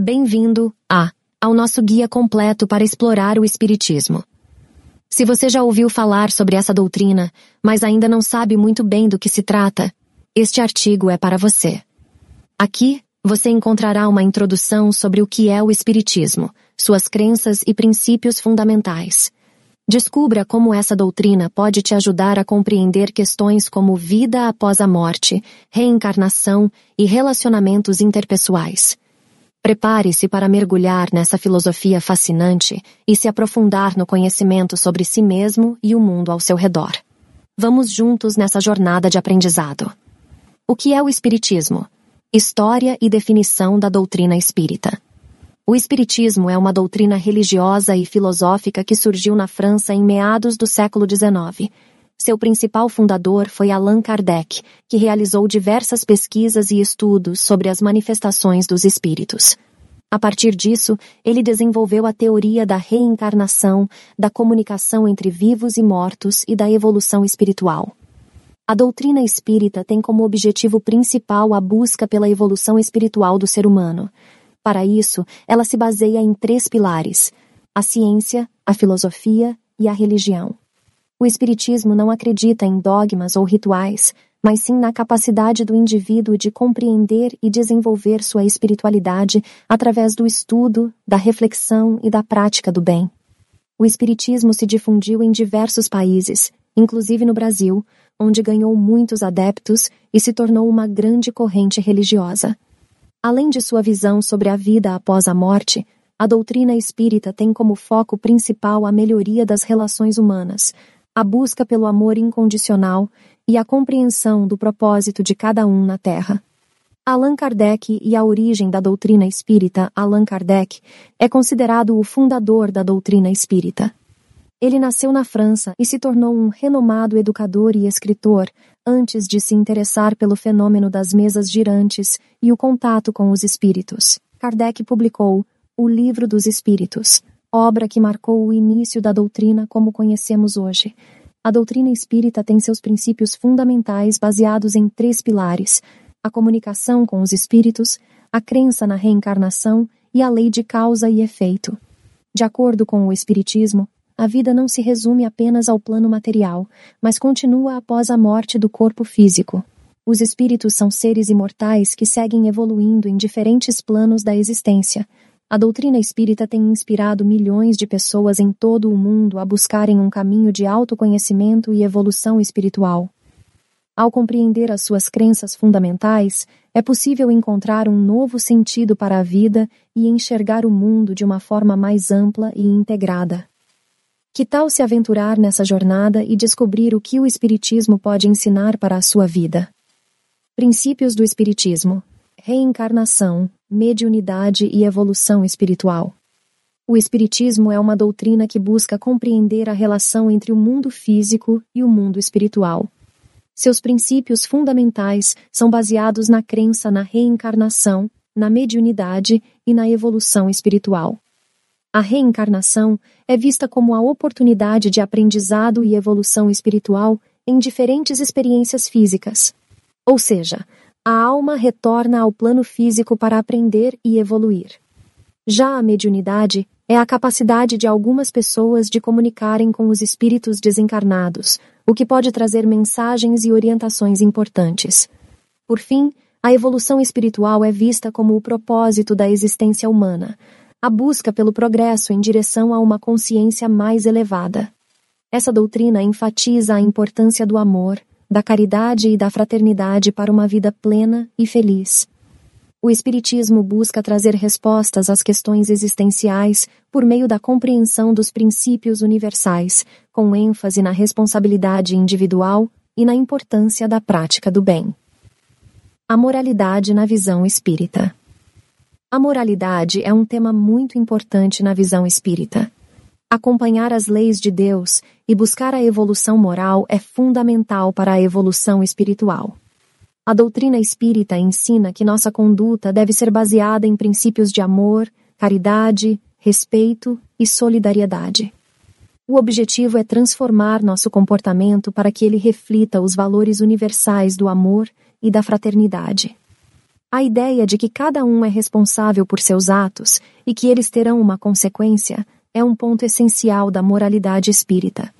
Bem-vindo a ao nosso guia completo para explorar o Espiritismo. Se você já ouviu falar sobre essa doutrina, mas ainda não sabe muito bem do que se trata, este artigo é para você. Aqui, você encontrará uma introdução sobre o que é o Espiritismo, suas crenças e princípios fundamentais. Descubra como essa doutrina pode te ajudar a compreender questões como vida após a morte, reencarnação e relacionamentos interpessoais. Prepare-se para mergulhar nessa filosofia fascinante e se aprofundar no conhecimento sobre si mesmo e o mundo ao seu redor. Vamos juntos nessa jornada de aprendizado. O que é o Espiritismo? História e definição da doutrina espírita. O Espiritismo é uma doutrina religiosa e filosófica que surgiu na França em meados do século XIX seu principal fundador foi Allan Kardec, que realizou diversas pesquisas e estudos sobre as manifestações dos espíritos. A partir disso, ele desenvolveu a teoria da reencarnação, da comunicação entre vivos e mortos e da evolução espiritual. A doutrina espírita tem como objetivo principal a busca pela evolução espiritual do ser humano. Para isso, ela se baseia em três pilares: a ciência, a filosofia e a religião. O Espiritismo não acredita em dogmas ou rituais, mas sim na capacidade do indivíduo de compreender e desenvolver sua espiritualidade através do estudo, da reflexão e da prática do bem. O Espiritismo se difundiu em diversos países, inclusive no Brasil, onde ganhou muitos adeptos e se tornou uma grande corrente religiosa. Além de sua visão sobre a vida após a morte, a doutrina espírita tem como foco principal a melhoria das relações humanas, a busca pelo amor incondicional e a compreensão do propósito de cada um na Terra. Allan Kardec e a origem da doutrina espírita Allan Kardec é considerado o fundador da doutrina espírita. Ele nasceu na França e se tornou um renomado educador e escritor antes de se interessar pelo fenômeno das mesas girantes e o contato com os espíritos. Kardec publicou O Livro dos Espíritos, obra que marcou o início da doutrina como conhecemos hoje. A doutrina espírita tem seus princípios fundamentais baseados em três pilares: a comunicação com os espíritos, a crença na reencarnação e a lei de causa e efeito. De acordo com o Espiritismo, a vida não se resume apenas ao plano material, mas continua após a morte do corpo físico. Os espíritos são seres imortais que seguem evoluindo em diferentes planos da existência, a doutrina espírita tem inspirado milhões de pessoas em todo o mundo a buscarem um caminho de autoconhecimento e evolução espiritual. Ao compreender as suas crenças fundamentais, é possível encontrar um novo sentido para a vida e enxergar o mundo de uma forma mais ampla e integrada. Que tal se aventurar nessa jornada e descobrir o que o Espiritismo pode ensinar para a sua vida? Princípios do Espiritismo: Reencarnação, mediunidade e evolução espiritual. O Espiritismo é uma doutrina que busca compreender a relação entre o mundo físico e o mundo espiritual. Seus princípios fundamentais são baseados na crença na reencarnação, na mediunidade e na evolução espiritual. A reencarnação é vista como a oportunidade de aprendizado e evolução espiritual em diferentes experiências físicas. Ou seja, a alma retorna ao plano físico para aprender e evoluir. Já a mediunidade é a capacidade de algumas pessoas de comunicarem com os espíritos desencarnados, o que pode trazer mensagens e orientações importantes. Por fim, a evolução espiritual é vista como o propósito da existência humana, a busca pelo progresso em direção a uma consciência mais elevada. Essa doutrina enfatiza a importância do amor, da caridade e da fraternidade para uma vida plena e feliz. O Espiritismo busca trazer respostas às questões existenciais por meio da compreensão dos princípios universais, com ênfase na responsabilidade individual e na importância da prática do bem. A moralidade na visão espírita. A moralidade é um tema muito importante na visão espírita. Acompanhar as leis de Deus e buscar a evolução moral é fundamental para a evolução espiritual. A doutrina espírita ensina que nossa conduta deve ser baseada em princípios de amor, caridade, respeito e solidariedade. O objetivo é transformar nosso comportamento para que ele reflita os valores universais do amor e da fraternidade. A ideia de que cada um é responsável por seus atos e que eles terão uma consequência é um ponto essencial da moralidade espírita.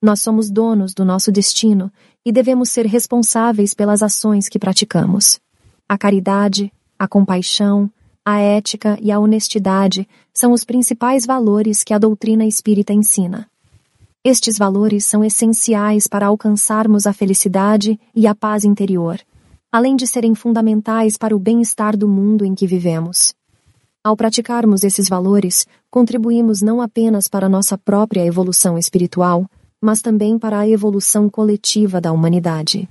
Nós somos donos do nosso destino e devemos ser responsáveis pelas ações que praticamos. A caridade, a compaixão, a ética e a honestidade são os principais valores que a doutrina espírita ensina. Estes valores são essenciais para alcançarmos a felicidade e a paz interior, além de serem fundamentais para o bem-estar do mundo em que vivemos. Ao praticarmos esses valores, contribuímos não apenas para nossa própria evolução espiritual, mas também para a evolução coletiva da humanidade.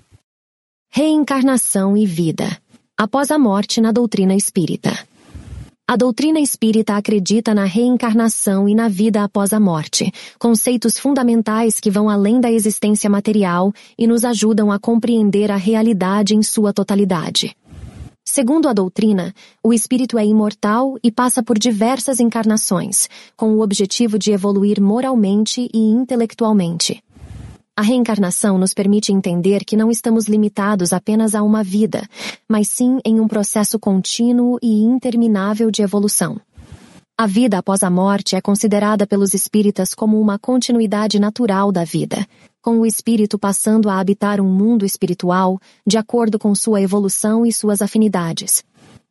Reencarnação e vida. Após a morte na doutrina espírita. A doutrina espírita acredita na reencarnação e na vida após a morte, conceitos fundamentais que vão além da existência material e nos ajudam a compreender a realidade em sua totalidade. Segundo a doutrina, o espírito é imortal e passa por diversas encarnações, com o objetivo de evoluir moralmente e intelectualmente. A reencarnação nos permite entender que não estamos limitados apenas a uma vida, mas sim em um processo contínuo e interminável de evolução. A vida após a morte é considerada pelos espíritas como uma continuidade natural da vida, com o espírito passando a habitar um mundo espiritual de acordo com sua evolução e suas afinidades.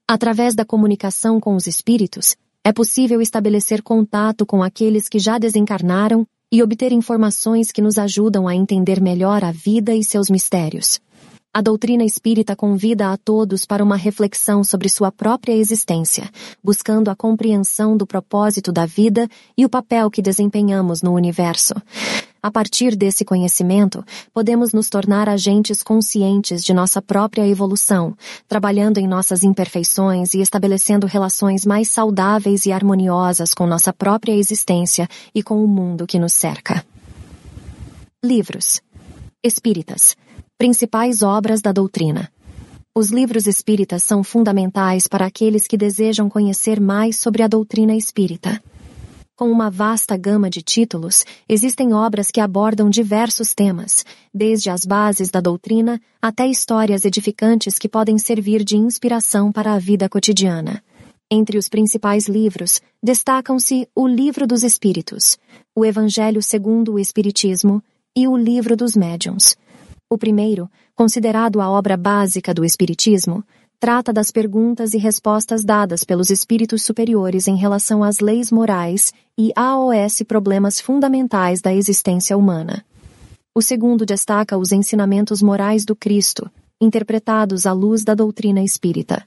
Através da comunicação com os espíritos, é possível estabelecer contato com aqueles que já desencarnaram e obter informações que nos ajudam a entender melhor a vida e seus mistérios. A doutrina espírita convida a todos para uma reflexão sobre sua própria existência, buscando a compreensão do propósito da vida e o papel que desempenhamos no universo. A partir desse conhecimento, podemos nos tornar agentes conscientes de nossa própria evolução, trabalhando em nossas imperfeições e estabelecendo relações mais saudáveis e harmoniosas com nossa própria existência e com o mundo que nos cerca. Livros Espíritas Principais obras da doutrina. Os livros espíritas são fundamentais para aqueles que desejam conhecer mais sobre a doutrina espírita. Com uma vasta gama de títulos, existem obras que abordam diversos temas, desde as bases da doutrina até histórias edificantes que podem servir de inspiração para a vida cotidiana. Entre os principais livros, destacam-se o Livro dos Espíritos, o Evangelho segundo o Espiritismo e o Livro dos Médiuns. O primeiro, considerado a obra básica do Espiritismo, trata das perguntas e respostas dadas pelos espíritos superiores em relação às leis morais e AOS problemas fundamentais da existência humana. O segundo destaca os ensinamentos morais do Cristo, interpretados à luz da doutrina espírita.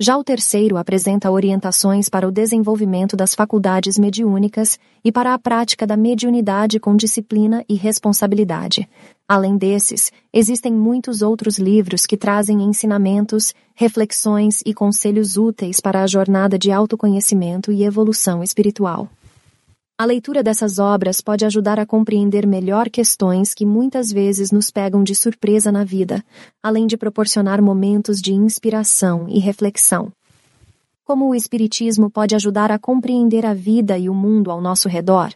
Já o terceiro apresenta orientações para o desenvolvimento das faculdades mediúnicas e para a prática da mediunidade com disciplina e responsabilidade. Além desses, existem muitos outros livros que trazem ensinamentos, reflexões e conselhos úteis para a jornada de autoconhecimento e evolução espiritual. A leitura dessas obras pode ajudar a compreender melhor questões que muitas vezes nos pegam de surpresa na vida, além de proporcionar momentos de inspiração e reflexão. Como o Espiritismo pode ajudar a compreender a vida e o mundo ao nosso redor?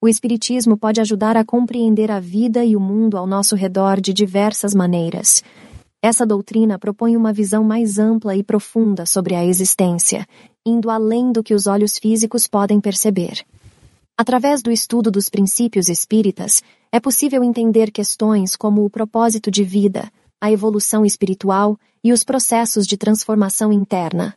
O Espiritismo pode ajudar a compreender a vida e o mundo ao nosso redor de diversas maneiras. Essa doutrina propõe uma visão mais ampla e profunda sobre a existência, indo além do que os olhos físicos podem perceber. Através do estudo dos princípios espíritas, é possível entender questões como o propósito de vida, a evolução espiritual e os processos de transformação interna.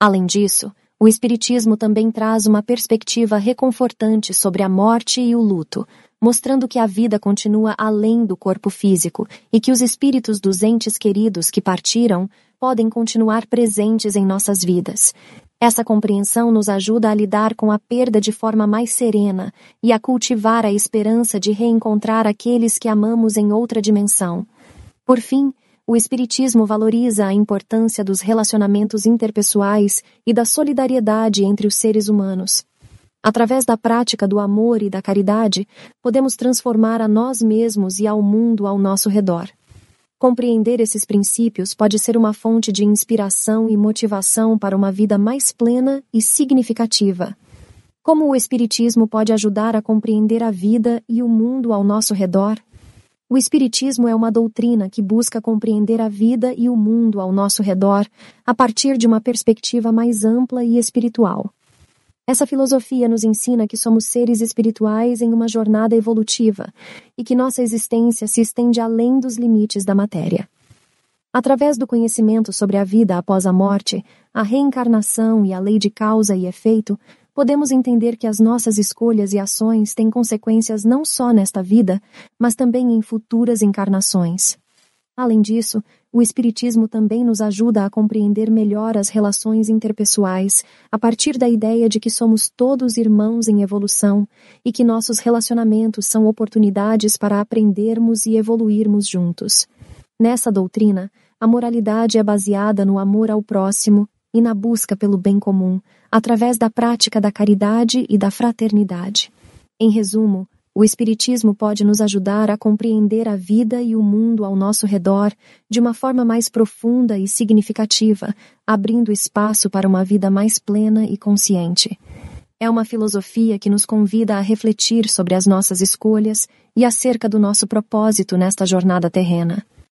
Além disso, o Espiritismo também traz uma perspectiva reconfortante sobre a morte e o luto, mostrando que a vida continua além do corpo físico e que os espíritos dos entes queridos que partiram podem continuar presentes em nossas vidas, essa compreensão nos ajuda a lidar com a perda de forma mais serena e a cultivar a esperança de reencontrar aqueles que amamos em outra dimensão. Por fim, o Espiritismo valoriza a importância dos relacionamentos interpessoais e da solidariedade entre os seres humanos. Através da prática do amor e da caridade, podemos transformar a nós mesmos e ao mundo ao nosso redor. Compreender esses princípios pode ser uma fonte de inspiração e motivação para uma vida mais plena e significativa. Como o Espiritismo pode ajudar a compreender a vida e o mundo ao nosso redor? O Espiritismo é uma doutrina que busca compreender a vida e o mundo ao nosso redor a partir de uma perspectiva mais ampla e espiritual. Essa filosofia nos ensina que somos seres espirituais em uma jornada evolutiva e que nossa existência se estende além dos limites da matéria. Através do conhecimento sobre a vida após a morte, a reencarnação e a lei de causa e efeito, podemos entender que as nossas escolhas e ações têm consequências não só nesta vida, mas também em futuras encarnações. Além disso, o Espiritismo também nos ajuda a compreender melhor as relações interpessoais, a partir da ideia de que somos todos irmãos em evolução e que nossos relacionamentos são oportunidades para aprendermos e evoluirmos juntos. Nessa doutrina, a moralidade é baseada no amor ao próximo e na busca pelo bem comum, através da prática da caridade e da fraternidade. Em resumo, o Espiritismo pode nos ajudar a compreender a vida e o mundo ao nosso redor de uma forma mais profunda e significativa, abrindo espaço para uma vida mais plena e consciente. É uma filosofia que nos convida a refletir sobre as nossas escolhas e acerca do nosso propósito nesta jornada terrena.